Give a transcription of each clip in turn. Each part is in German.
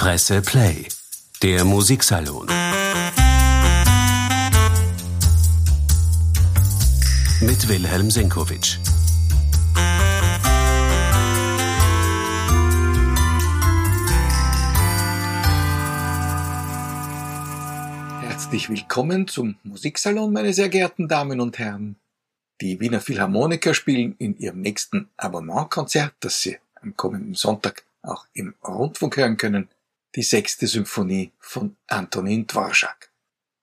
Presse Play, der Musiksalon. Mit Wilhelm Senkowitsch. Herzlich willkommen zum Musiksalon, meine sehr geehrten Damen und Herren. Die Wiener Philharmoniker spielen in ihrem nächsten Abonnementkonzert, das Sie am kommenden Sonntag auch im Rundfunk hören können, die sechste Symphonie von Antonin Dvorak.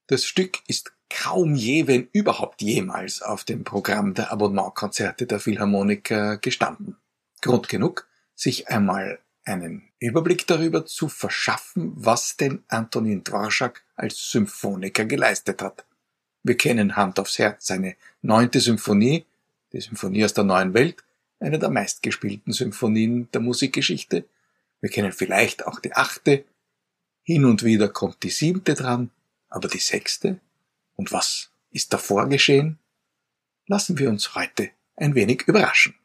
Das Stück ist kaum je, wenn überhaupt jemals auf dem Programm der Abonnementkonzerte der Philharmoniker gestanden. Grund genug, sich einmal einen Überblick darüber zu verschaffen, was denn Antonin Dvorak als Symphoniker geleistet hat. Wir kennen Hand aufs Herz seine neunte Symphonie, die Symphonie aus der neuen Welt, eine der meistgespielten Symphonien der Musikgeschichte. Wir kennen vielleicht auch die achte. Hin und wieder kommt die siebte dran, aber die sechste? Und was ist davor geschehen? Lassen wir uns heute ein wenig überraschen.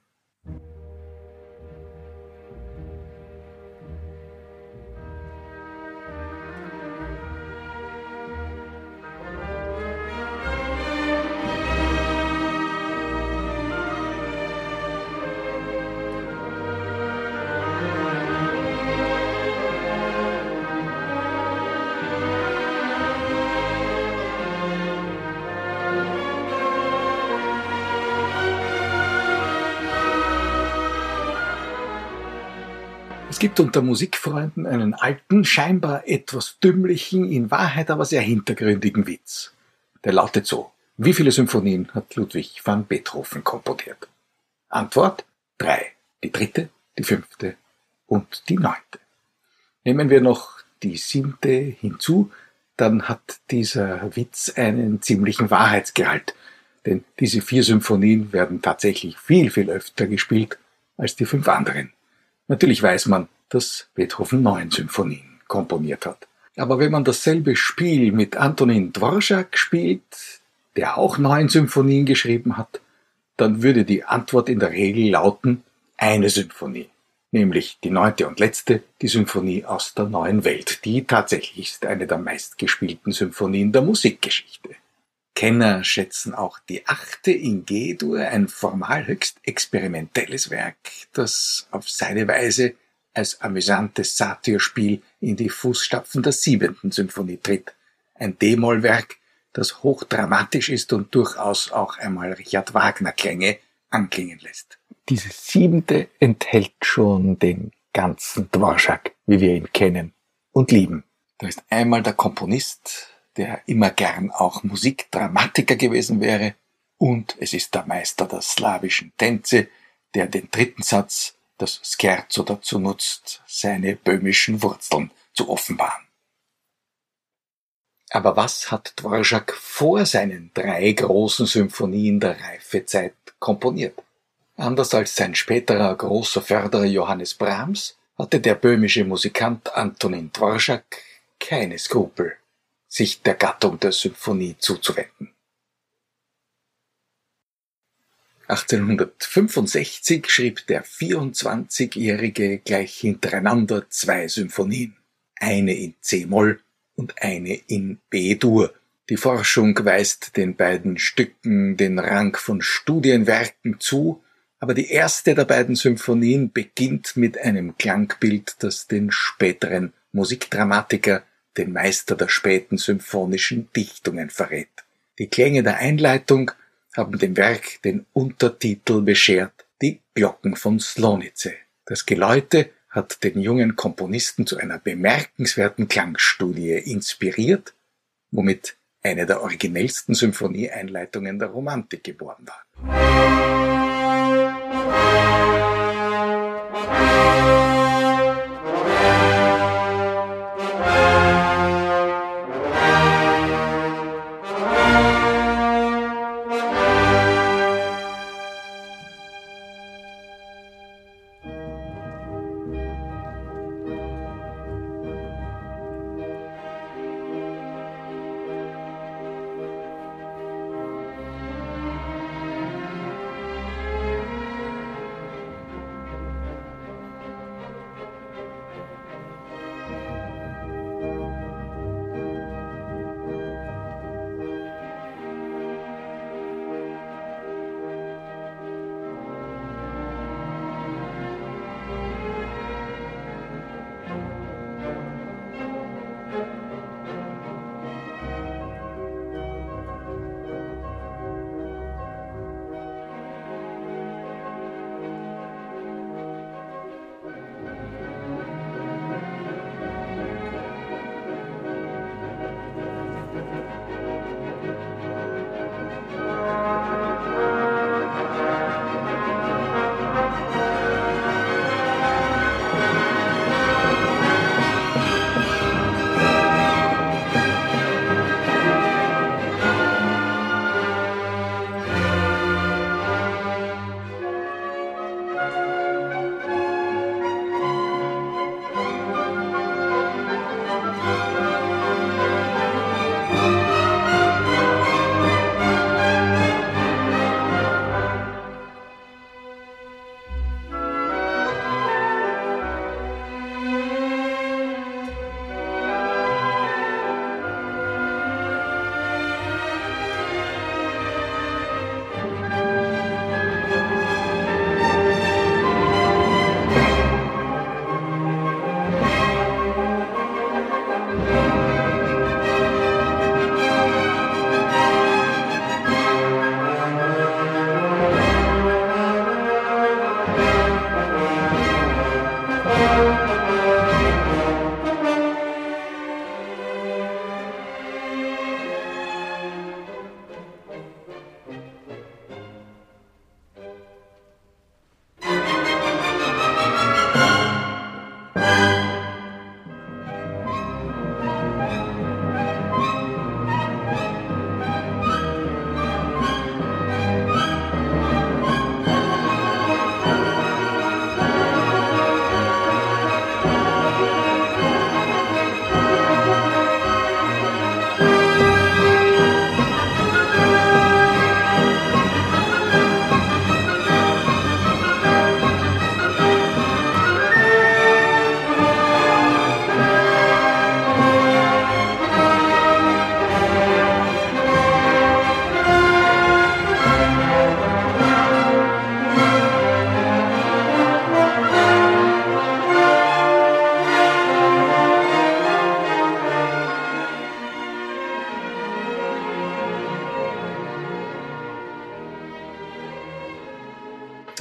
Gibt unter Musikfreunden einen alten, scheinbar etwas dümmlichen, in Wahrheit aber sehr hintergründigen Witz. Der lautet so. Wie viele Symphonien hat Ludwig van Beethoven komponiert? Antwort drei. Die dritte, die fünfte und die neunte. Nehmen wir noch die siebte hinzu, dann hat dieser Witz einen ziemlichen Wahrheitsgehalt, denn diese vier Symphonien werden tatsächlich viel, viel öfter gespielt als die fünf anderen. Natürlich weiß man, dass Beethoven neun Symphonien komponiert hat. Aber wenn man dasselbe Spiel mit Antonin Dvorak spielt, der auch neun Symphonien geschrieben hat, dann würde die Antwort in der Regel lauten eine Symphonie, nämlich die neunte und letzte, die Symphonie aus der neuen Welt, die tatsächlich ist eine der meistgespielten Symphonien der Musikgeschichte. Kenner schätzen auch die achte in G-Dur, ein formal höchst experimentelles Werk, das auf seine Weise als amüsantes Satyrspiel in die Fußstapfen der siebenten Symphonie tritt. Ein D-Moll-Werk, das hochdramatisch ist und durchaus auch einmal Richard Wagner-Klänge anklingen lässt. Diese siebente enthält schon den ganzen Dvorak, wie wir ihn kennen und lieben. Da ist einmal der Komponist, der immer gern auch Musikdramatiker gewesen wäre, und es ist der Meister der slawischen Tänze, der den dritten Satz, das Scherzo dazu nutzt, seine böhmischen Wurzeln zu offenbaren. Aber was hat Dvorak vor seinen drei großen Symphonien der Reifezeit komponiert? Anders als sein späterer großer Förderer Johannes Brahms hatte der böhmische Musikant Antonin Dvorak keine Skrupel, sich der Gattung der Symphonie zuzuwenden. 1865 schrieb der 24-Jährige gleich hintereinander zwei Symphonien, eine in C-Moll und eine in B-Dur. Die Forschung weist den beiden Stücken den Rang von Studienwerken zu, aber die erste der beiden Symphonien beginnt mit einem Klangbild, das den späteren Musikdramatiker den Meister der späten symphonischen Dichtungen verrät. Die Klänge der Einleitung haben dem Werk den Untertitel beschert Die Glocken von Slonice. Das Geläute hat den jungen Komponisten zu einer bemerkenswerten Klangstudie inspiriert, womit eine der originellsten Symphonieeinleitungen der Romantik geboren war.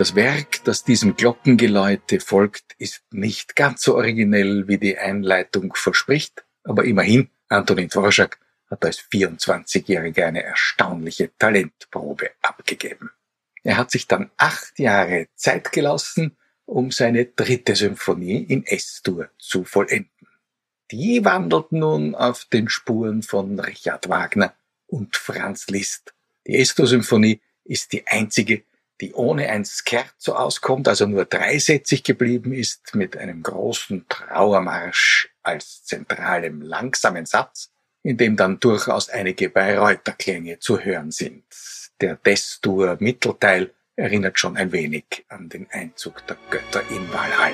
Das Werk, das diesem Glockengeläute folgt, ist nicht ganz so originell, wie die Einleitung verspricht, aber immerhin, Antonin Dvorak hat als 24-Jähriger eine erstaunliche Talentprobe abgegeben. Er hat sich dann acht Jahre Zeit gelassen, um seine dritte Symphonie in S-Dur zu vollenden. Die wandelt nun auf den Spuren von Richard Wagner und Franz Liszt. Die S-Dur-Symphonie ist die einzige, die ohne ein Scherzo auskommt, also nur dreisätzig geblieben ist, mit einem großen Trauermarsch als zentralem langsamen Satz, in dem dann durchaus einige Bayreuther-Klänge zu hören sind. Der Destur-Mittelteil erinnert schon ein wenig an den Einzug der Götter in Valhall.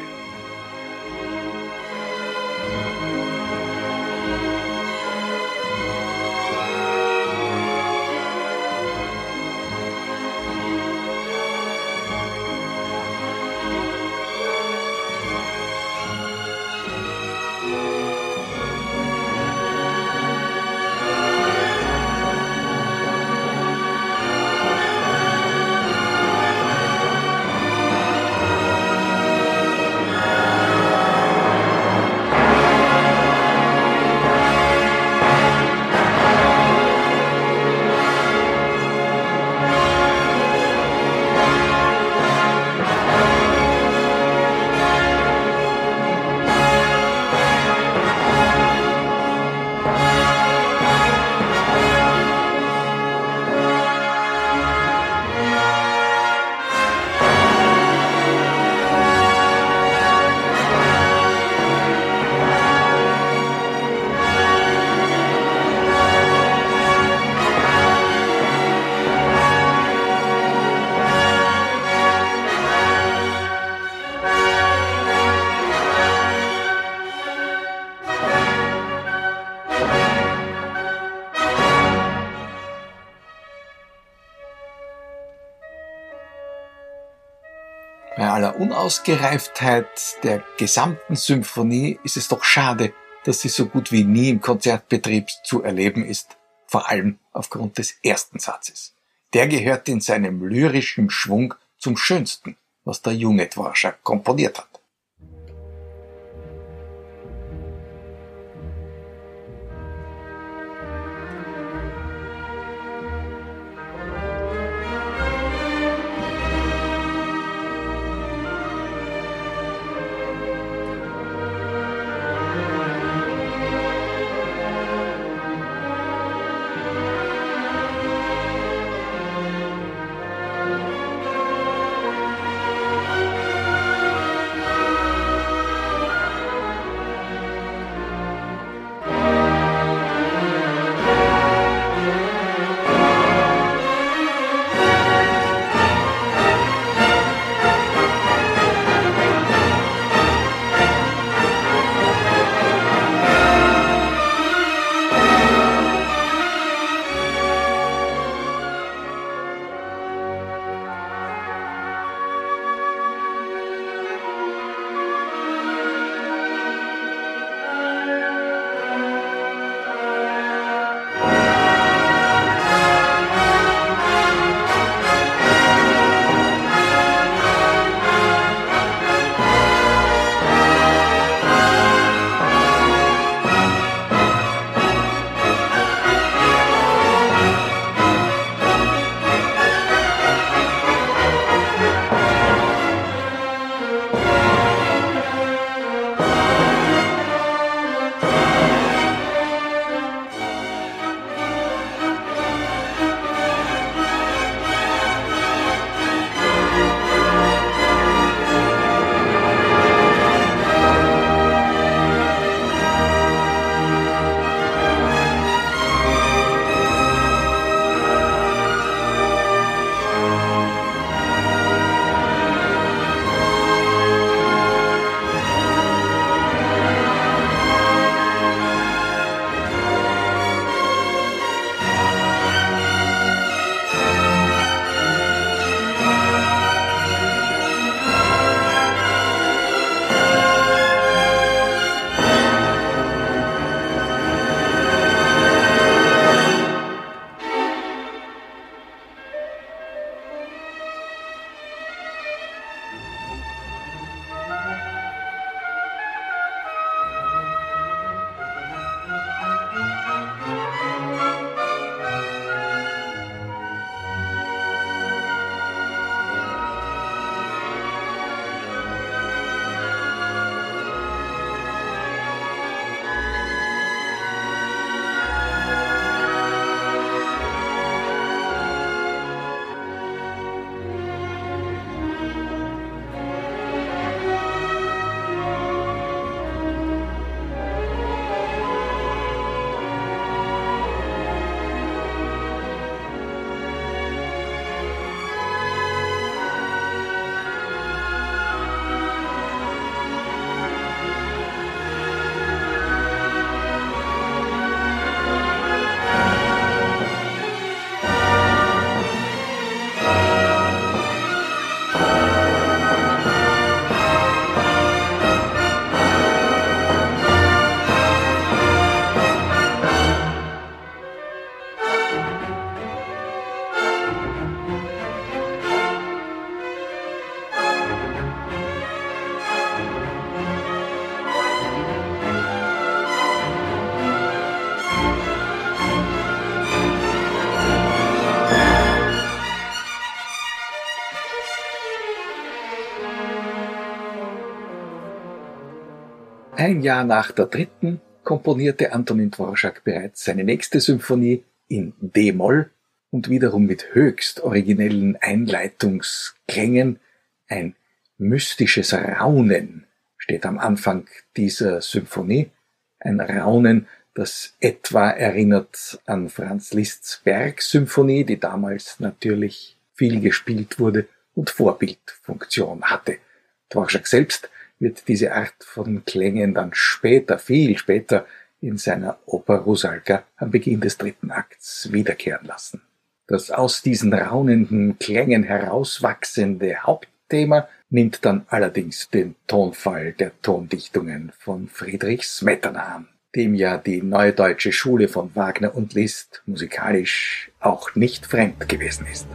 Unausgereiftheit der gesamten Symphonie ist es doch schade, dass sie so gut wie nie im Konzertbetrieb zu erleben ist, vor allem aufgrund des ersten Satzes. Der gehört in seinem lyrischen Schwung zum Schönsten, was der junge Dvorak komponiert hat. Jahr nach der dritten komponierte Antonin Dvorak bereits seine nächste Symphonie in D-Moll und wiederum mit höchst originellen Einleitungsklängen. Ein mystisches Raunen steht am Anfang dieser Symphonie. Ein Raunen, das etwa erinnert an Franz Liszt's Bergsymphonie, die damals natürlich viel gespielt wurde und Vorbildfunktion hatte. Dvorak selbst wird diese Art von Klängen dann später, viel später, in seiner Oper Rusalka am Beginn des dritten Akts wiederkehren lassen. Das aus diesen raunenden Klängen herauswachsende Hauptthema nimmt dann allerdings den Tonfall der Tondichtungen von Friedrich Smetana an, dem ja die neue deutsche Schule von Wagner und Liszt musikalisch auch nicht fremd gewesen ist.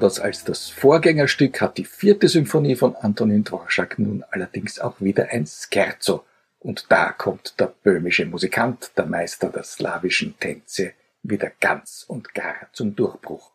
Anders als das Vorgängerstück hat die vierte Symphonie von Antonin Dvorak nun allerdings auch wieder ein Scherzo. Und da kommt der böhmische Musikant, der Meister der slawischen Tänze, wieder ganz und gar zum Durchbruch.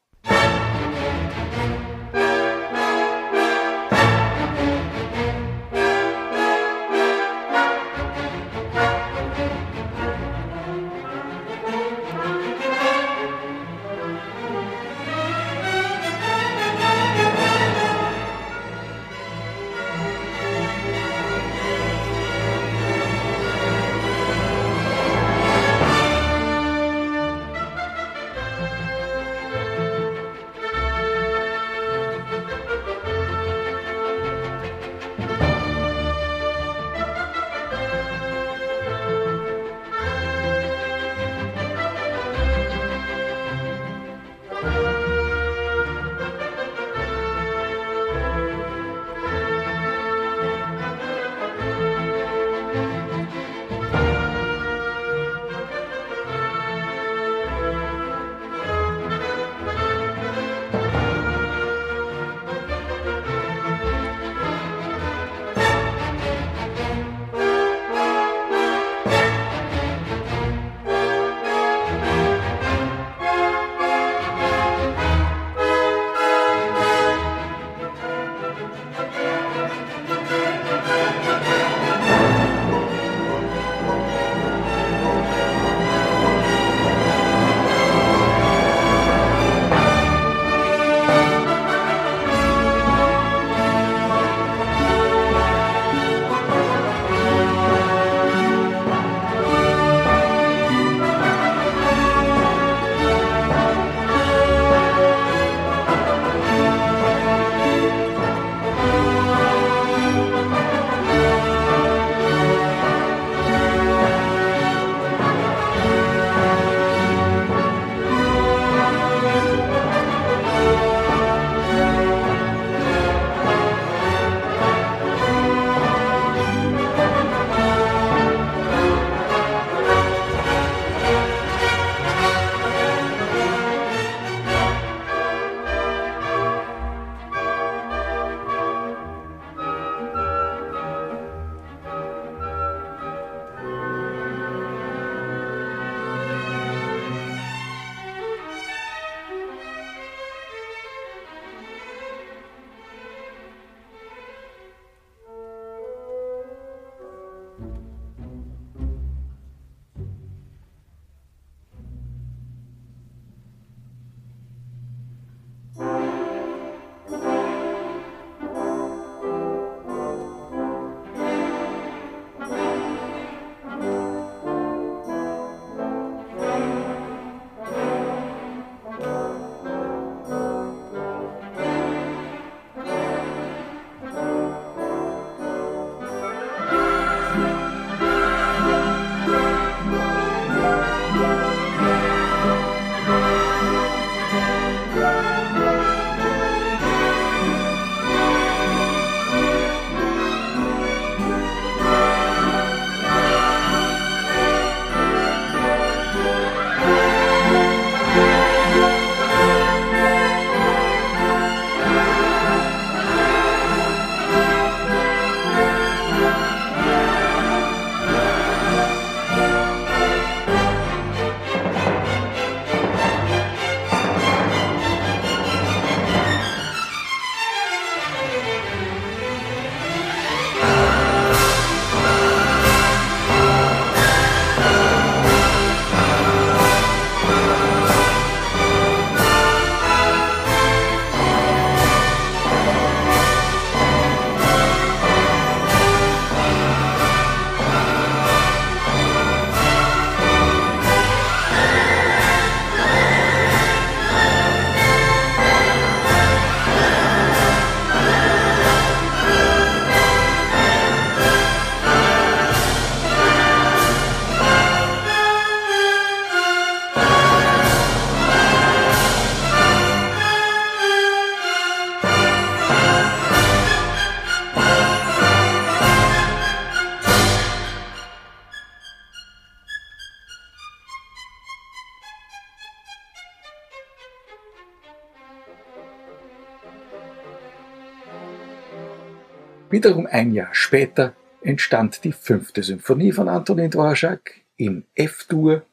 Wiederum ein Jahr später entstand die fünfte Symphonie von Antonin Dvorak in F-Dur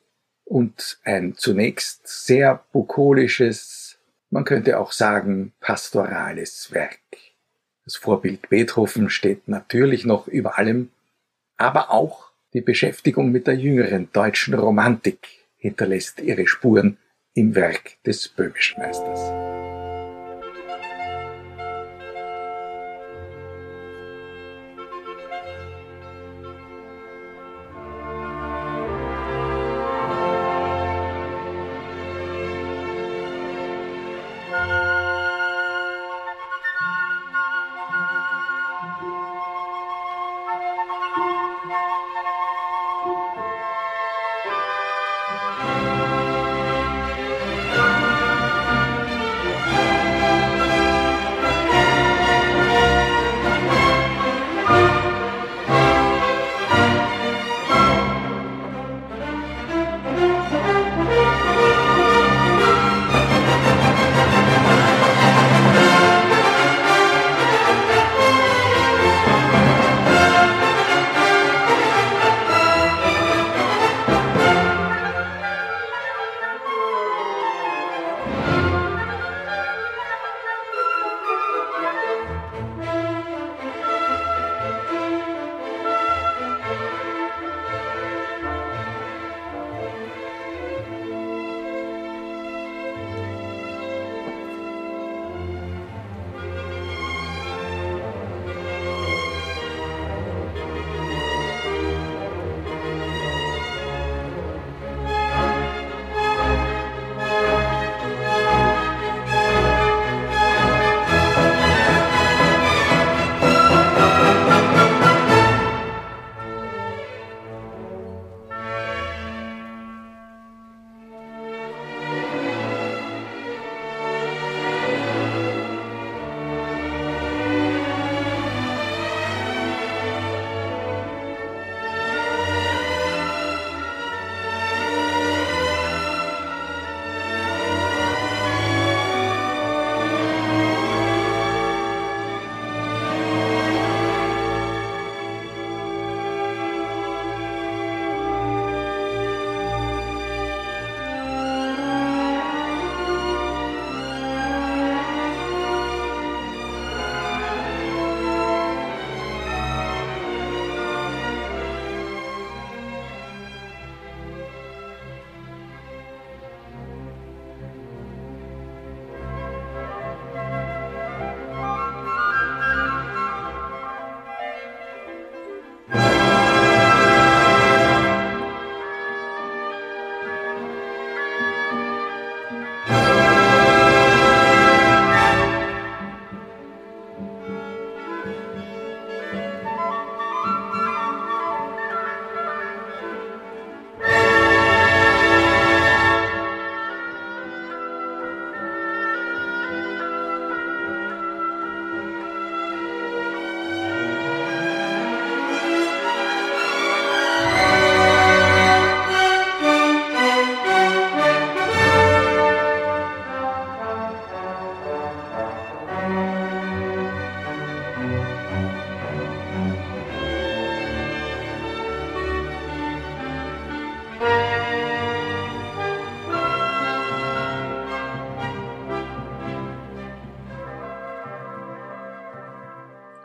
und ein zunächst sehr bukolisches, man könnte auch sagen pastorales Werk. Das Vorbild Beethoven steht natürlich noch über allem, aber auch die Beschäftigung mit der jüngeren deutschen Romantik hinterlässt ihre Spuren im Werk des böhmischen Meisters.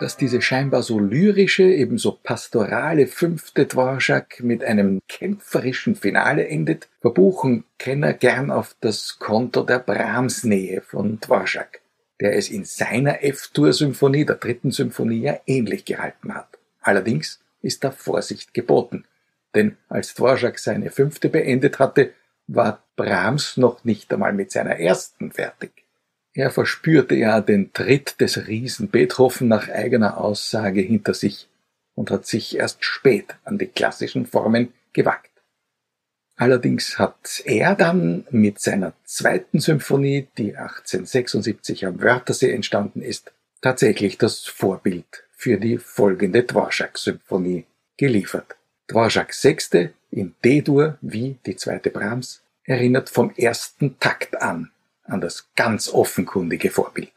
Dass diese scheinbar so lyrische, ebenso pastorale fünfte Dvorak mit einem kämpferischen Finale endet, verbuchen Kenner gern auf das Konto der Brahms-Nähe von Dvorak, der es in seiner F-Dur-Symphonie, der dritten Symphonie, ja ähnlich gehalten hat. Allerdings ist da Vorsicht geboten, denn als Dvorak seine fünfte beendet hatte, war Brahms noch nicht einmal mit seiner ersten fertig. Er verspürte ja den Tritt des Riesen Beethoven nach eigener Aussage hinter sich und hat sich erst spät an die klassischen Formen gewagt. Allerdings hat er dann mit seiner zweiten Symphonie, die 1876 am Wörthersee entstanden ist, tatsächlich das Vorbild für die folgende Dvorak-Symphonie geliefert. Dvorak Sechste in D-Dur wie die zweite Brahms erinnert vom ersten Takt an an das ganz offenkundige Vorbild.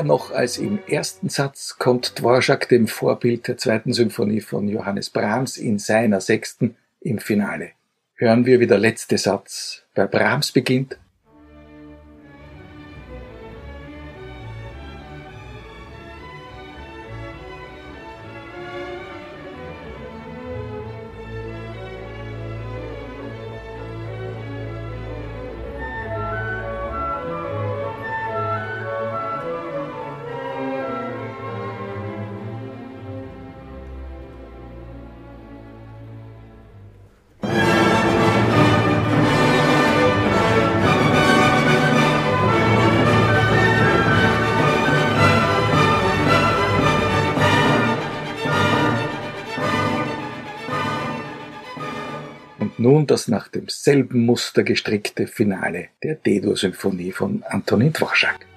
Näher noch als im ersten Satz kommt Dvorak dem Vorbild der zweiten Symphonie von Johannes Brahms in seiner sechsten im Finale. Hören wir, wie der letzte Satz bei Brahms beginnt nun das nach demselben Muster gestrickte Finale der D-Dur-Symphonie von Antonin Dvorak.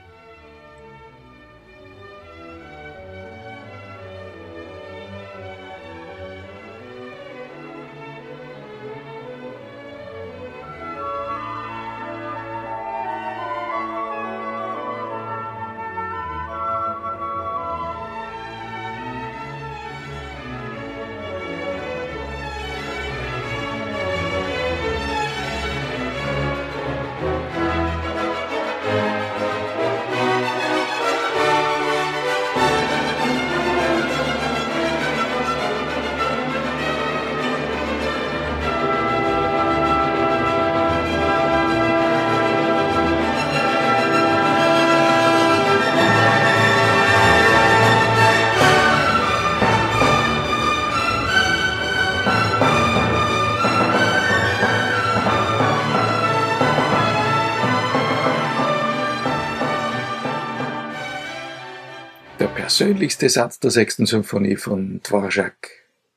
Persönlichste Satz der sechsten Symphonie von Dvorak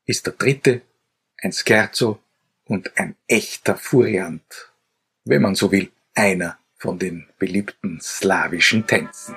ist der dritte ein Scherzo und ein echter Furiant, wenn man so will, einer von den beliebten slawischen Tänzen.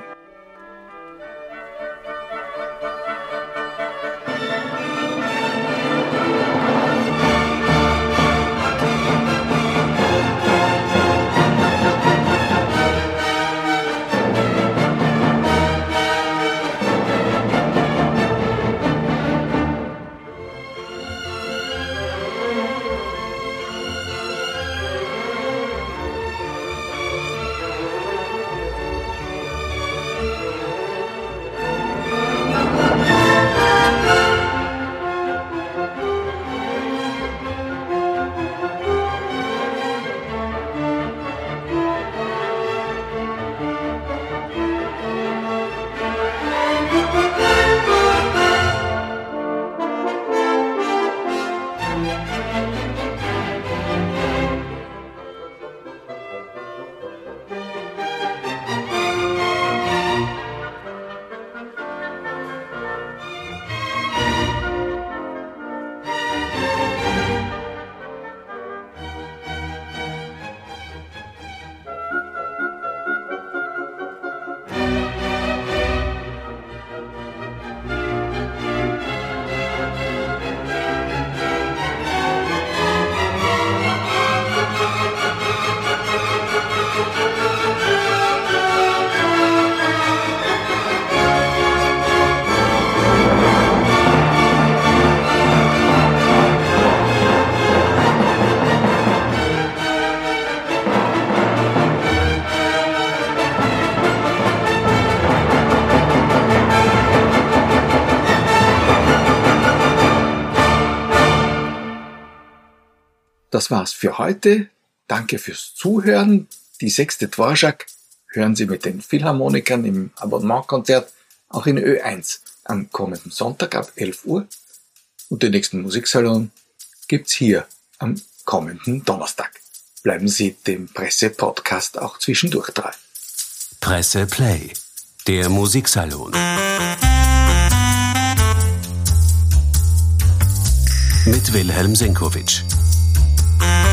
Das war's für heute. Danke fürs Zuhören. Die sechste Dvorak hören Sie mit den Philharmonikern im Abonnementkonzert auch in Ö1 am kommenden Sonntag ab 11 Uhr. Und den nächsten Musiksalon gibt's hier am kommenden Donnerstag. Bleiben Sie dem Presse-Podcast auch zwischendurch treu. Presse Play, der Musiksalon. Mit Wilhelm Senkowitsch. Mm.